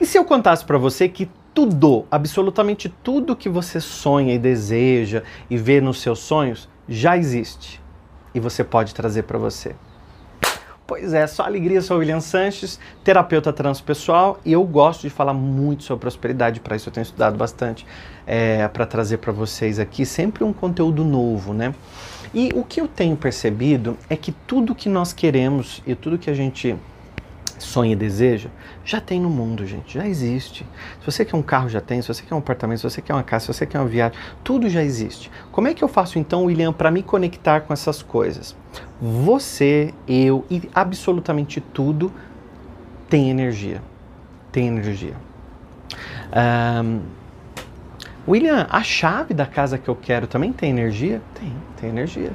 E se eu contasse para você que tudo, absolutamente tudo que você sonha e deseja e vê nos seus sonhos já existe e você pode trazer para você? Pois é, só alegria, sou William Sanches, terapeuta transpessoal e eu gosto de falar muito sobre prosperidade, para isso eu tenho estudado bastante é, para trazer para vocês aqui sempre um conteúdo novo, né? E o que eu tenho percebido é que tudo que nós queremos e tudo que a gente sonha e deseja, já tem no mundo, gente, já existe. Se você quer um carro, já tem. Se você quer um apartamento, se você quer uma casa, se você quer uma viagem, tudo já existe. Como é que eu faço então, William, para me conectar com essas coisas? Você, eu e absolutamente tudo tem energia. Tem energia. Um, William, a chave da casa que eu quero também tem energia? Tem, tem energia.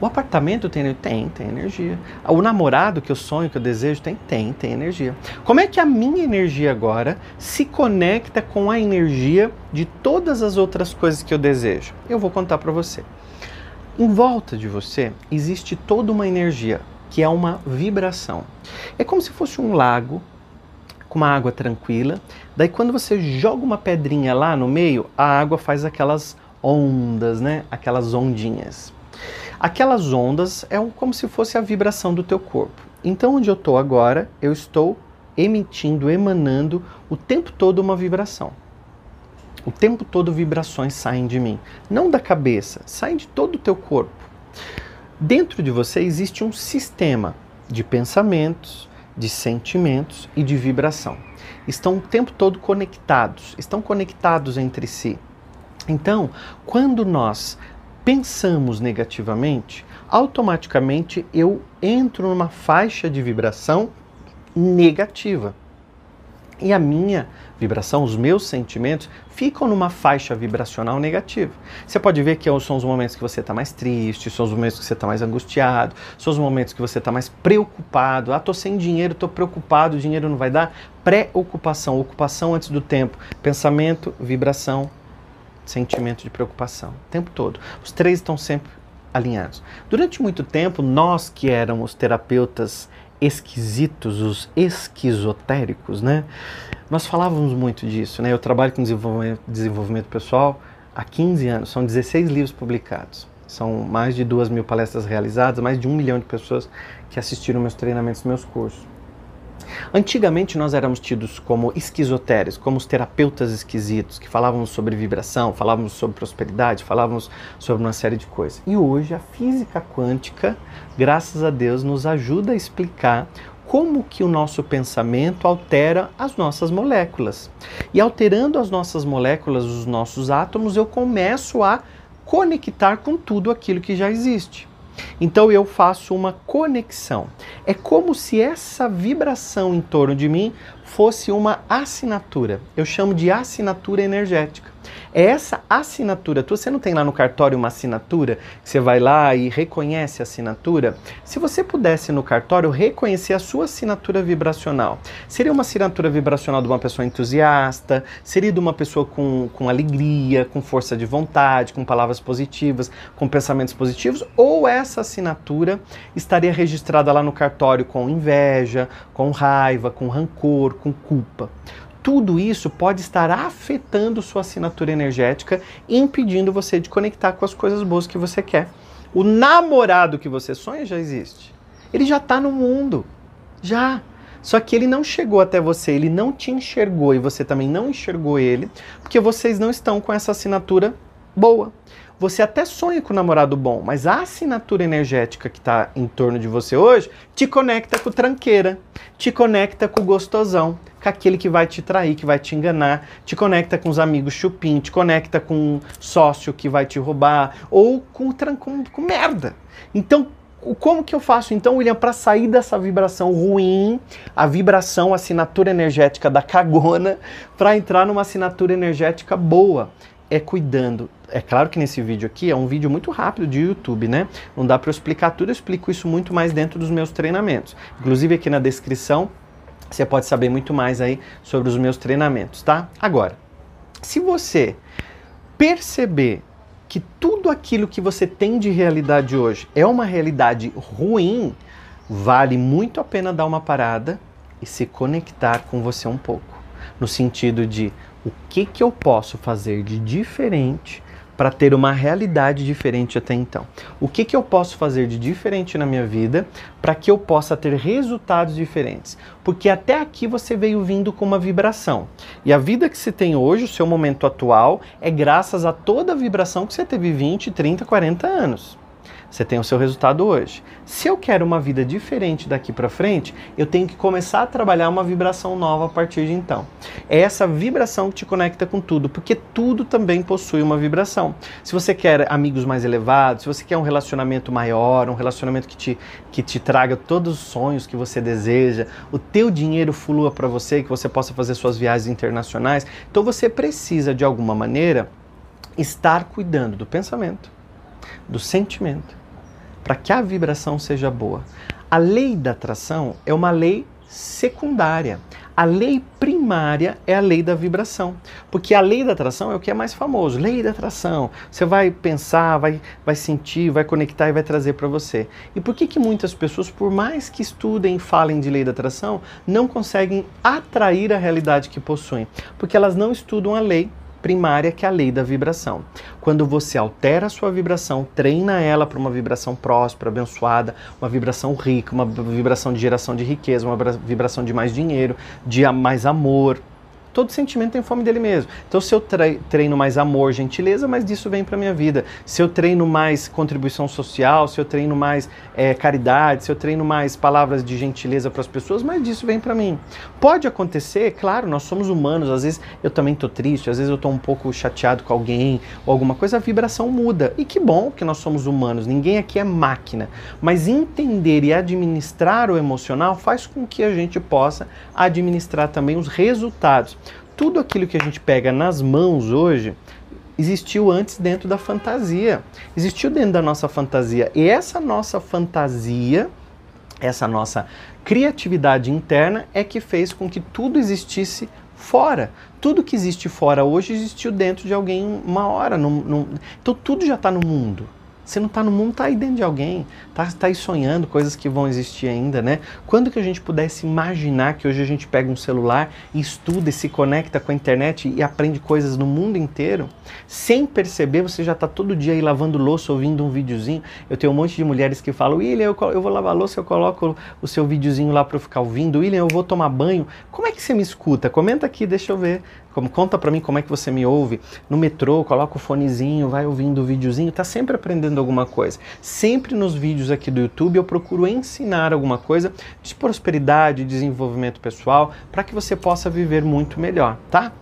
O apartamento tem Tem, tem energia. O namorado que eu sonho, que eu desejo, tem? Tem, tem energia. Como é que a minha energia agora se conecta com a energia de todas as outras coisas que eu desejo? Eu vou contar para você. Em volta de você existe toda uma energia que é uma vibração. É como se fosse um lago com uma água tranquila. Daí quando você joga uma pedrinha lá no meio, a água faz aquelas ondas, né? Aquelas ondinhas. Aquelas ondas é como se fosse a vibração do teu corpo. Então onde eu estou agora, eu estou emitindo, emanando o tempo todo uma vibração. O tempo todo vibrações saem de mim, não da cabeça, saem de todo o teu corpo. Dentro de você existe um sistema de pensamentos, de sentimentos e de vibração. Estão o tempo todo conectados, estão conectados entre si. Então, quando nós pensamos negativamente, automaticamente eu entro numa faixa de vibração negativa e a minha vibração, os meus sentimentos ficam numa faixa vibracional negativa. Você pode ver que são os momentos que você está mais triste, são os momentos que você está mais angustiado, são os momentos que você está mais preocupado. Ah, tô sem dinheiro, tô preocupado, o dinheiro não vai dar. Preocupação, ocupação antes do tempo, pensamento, vibração, sentimento de preocupação, o tempo todo. Os três estão sempre alinhados. Durante muito tempo, nós que éramos terapeutas esquisitos, os esquizotéricos, né? Nós falávamos muito disso, né? Eu trabalho com desenvolvimento, desenvolvimento pessoal há 15 anos, são 16 livros publicados. São mais de duas mil palestras realizadas, mais de um milhão de pessoas que assistiram meus treinamentos, meus cursos. Antigamente nós éramos tidos como esquizotérios, como os terapeutas esquisitos, que falávamos sobre vibração, falávamos sobre prosperidade, falávamos sobre uma série de coisas. E hoje a física quântica, graças a Deus, nos ajuda a explicar como que o nosso pensamento altera as nossas moléculas. E alterando as nossas moléculas, os nossos átomos, eu começo a conectar com tudo aquilo que já existe. Então eu faço uma conexão. É como se essa vibração em torno de mim fosse uma assinatura. Eu chamo de assinatura energética. É essa assinatura. Você não tem lá no cartório uma assinatura? Você vai lá e reconhece a assinatura? Se você pudesse no cartório reconhecer a sua assinatura vibracional, seria uma assinatura vibracional de uma pessoa entusiasta? Seria de uma pessoa com, com alegria, com força de vontade, com palavras positivas, com pensamentos positivos? Ou essa assinatura estaria registrada lá no cartório com inveja, com raiva, com rancor, com culpa? Tudo isso pode estar afetando sua assinatura energética impedindo você de conectar com as coisas boas que você quer. O namorado que você sonha já existe. Ele já está no mundo. Já. Só que ele não chegou até você, ele não te enxergou e você também não enxergou ele, porque vocês não estão com essa assinatura boa. Você até sonha com um namorado bom, mas a assinatura energética que está em torno de você hoje te conecta com tranqueira, te conecta com o gostosão, com aquele que vai te trair, que vai te enganar, te conecta com os amigos chupim, te conecta com um sócio que vai te roubar, ou com, com, com merda. Então, como que eu faço então, William, para sair dessa vibração ruim, a vibração, a assinatura energética da cagona, para entrar numa assinatura energética boa? É cuidando. É claro que nesse vídeo aqui é um vídeo muito rápido de YouTube, né? Não dá para eu explicar tudo, eu explico isso muito mais dentro dos meus treinamentos. Inclusive aqui na descrição você pode saber muito mais aí sobre os meus treinamentos, tá? Agora, se você perceber que tudo aquilo que você tem de realidade hoje é uma realidade ruim, vale muito a pena dar uma parada e se conectar com você um pouco. no sentido de o que, que eu posso fazer de diferente para ter uma realidade diferente até então. O que, que eu posso fazer de diferente na minha vida para que eu possa ter resultados diferentes? Porque até aqui você veio vindo com uma vibração. E a vida que você tem hoje, o seu momento atual, é graças a toda a vibração que você teve 20, 30, 40 anos. Você tem o seu resultado hoje. Se eu quero uma vida diferente daqui para frente, eu tenho que começar a trabalhar uma vibração nova a partir de então. É essa vibração que te conecta com tudo, porque tudo também possui uma vibração. Se você quer amigos mais elevados, se você quer um relacionamento maior, um relacionamento que te, que te traga todos os sonhos que você deseja, o teu dinheiro flua para você, que você possa fazer suas viagens internacionais, então você precisa de alguma maneira estar cuidando do pensamento, do sentimento para que a vibração seja boa. A lei da atração é uma lei secundária. A lei primária é a lei da vibração, porque a lei da atração é o que é mais famoso, lei da atração. Você vai pensar, vai, vai sentir, vai conectar e vai trazer para você. E por que que muitas pessoas, por mais que estudem e falem de lei da atração, não conseguem atrair a realidade que possuem? Porque elas não estudam a lei primária, que é a lei da vibração. Quando você altera a sua vibração, treina ela para uma vibração próspera, abençoada, uma vibração rica, uma vibração de geração de riqueza, uma vibração de mais dinheiro, de mais amor, Todo sentimento tem fome dele mesmo. Então, se eu treino mais amor, gentileza, mais disso vem para minha vida. Se eu treino mais contribuição social, se eu treino mais é, caridade, se eu treino mais palavras de gentileza para as pessoas, mais disso vem para mim. Pode acontecer, claro, nós somos humanos. Às vezes eu também estou triste, às vezes eu estou um pouco chateado com alguém ou alguma coisa, a vibração muda. E que bom que nós somos humanos. Ninguém aqui é máquina. Mas entender e administrar o emocional faz com que a gente possa administrar também os resultados tudo aquilo que a gente pega nas mãos hoje existiu antes dentro da fantasia. Existiu dentro da nossa fantasia. E essa nossa fantasia, essa nossa criatividade interna é que fez com que tudo existisse fora. Tudo que existe fora hoje existiu dentro de alguém uma hora. Num, num... Então tudo já está no mundo. Você não está no mundo, está aí dentro de alguém, está tá aí sonhando coisas que vão existir ainda, né? Quando que a gente pudesse imaginar que hoje a gente pega um celular e estuda e se conecta com a internet e aprende coisas no mundo inteiro, sem perceber, você já está todo dia aí lavando louça, ouvindo um videozinho. Eu tenho um monte de mulheres que falam, William, eu, eu vou lavar louça, eu coloco o seu videozinho lá para eu ficar ouvindo. William, eu vou tomar banho. Como é que você me escuta? Comenta aqui, deixa eu ver. Como, conta para mim como é que você me ouve. No metrô, coloca o fonezinho, vai ouvindo o videozinho, tá sempre aprendendo alguma coisa. Sempre nos vídeos aqui do YouTube eu procuro ensinar alguma coisa de prosperidade, desenvolvimento pessoal, para que você possa viver muito melhor, tá?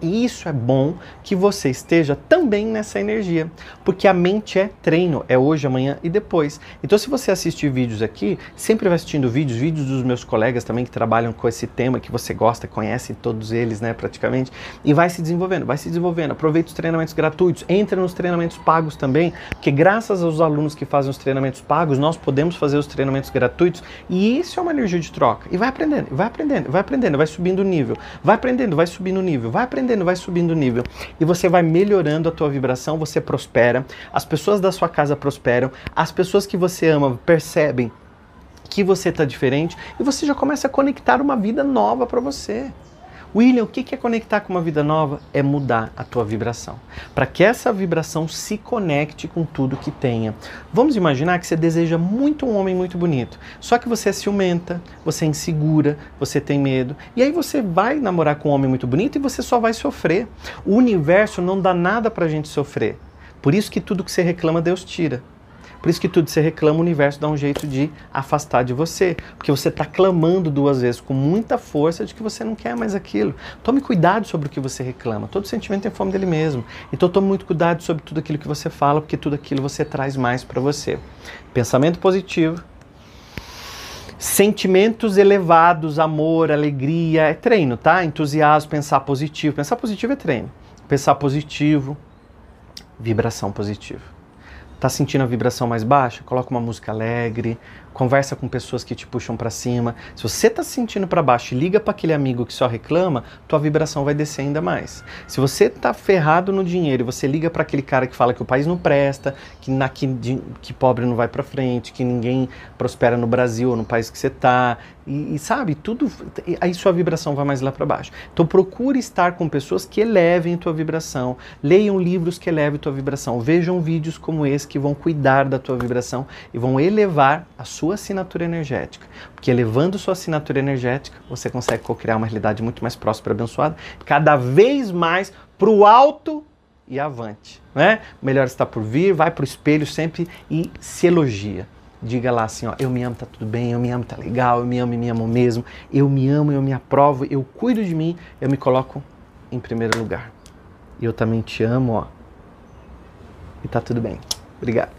E isso é bom que você esteja também nessa energia, porque a mente é treino, é hoje, amanhã e depois. Então, se você assistir vídeos aqui, sempre vai assistindo vídeos, vídeos dos meus colegas também que trabalham com esse tema que você gosta, conhece todos eles, né, praticamente, e vai se desenvolvendo, vai se desenvolvendo. Aproveite os treinamentos gratuitos, entre nos treinamentos pagos também, porque graças aos alunos que fazem os treinamentos pagos, nós podemos fazer os treinamentos gratuitos, e isso é uma energia de troca. E vai aprendendo, vai aprendendo, vai aprendendo, vai subindo o nível, vai aprendendo, vai subindo o nível, vai aprendendo aprendendo, vai subindo o nível. E você vai melhorando a tua vibração, você prospera, as pessoas da sua casa prosperam, as pessoas que você ama percebem que você está diferente. E você já começa a conectar uma vida nova para você. William, o que é conectar com uma vida nova? É mudar a tua vibração. Para que essa vibração se conecte com tudo que tenha. Vamos imaginar que você deseja muito um homem muito bonito. Só que você é ciumenta, você é insegura, você tem medo. E aí você vai namorar com um homem muito bonito e você só vai sofrer. O universo não dá nada para a gente sofrer. Por isso que tudo que você reclama, Deus tira. Por isso que tudo você reclama, o universo dá um jeito de afastar de você. Porque você está clamando duas vezes com muita força de que você não quer mais aquilo. Tome cuidado sobre o que você reclama. Todo sentimento tem fome dele mesmo. Então tome muito cuidado sobre tudo aquilo que você fala, porque tudo aquilo você traz mais para você. Pensamento positivo. Sentimentos elevados, amor, alegria, é treino, tá? Entusiasmo, pensar positivo. Pensar positivo é treino. Pensar positivo, vibração positiva. Tá sentindo a vibração mais baixa? Coloca uma música alegre, conversa com pessoas que te puxam para cima. Se você tá se sentindo para baixo e liga para aquele amigo que só reclama, tua vibração vai descer ainda mais. Se você tá ferrado no dinheiro e você liga para aquele cara que fala que o país não presta, que, na, que, que pobre não vai para frente, que ninguém prospera no Brasil ou no país que você tá, E, e, sabe, tudo. Aí sua vibração vai mais lá para baixo. Então procure estar com pessoas que elevem tua vibração. Leiam livros que elevem tua vibração. Vejam vídeos como esse que vão cuidar da tua vibração e vão elevar a sua assinatura energética. Porque elevando sua assinatura energética, você consegue co-criar uma realidade muito mais próspera, abençoada, cada vez mais pro alto e avante. Né? O melhor está por vir, vai pro espelho sempre e se elogia diga lá assim, ó, eu me amo, tá tudo bem, eu me amo, tá legal, eu me amo e me amo mesmo, eu me amo, eu me aprovo, eu cuido de mim, eu me coloco em primeiro lugar. E eu também te amo, ó. E tá tudo bem. Obrigado.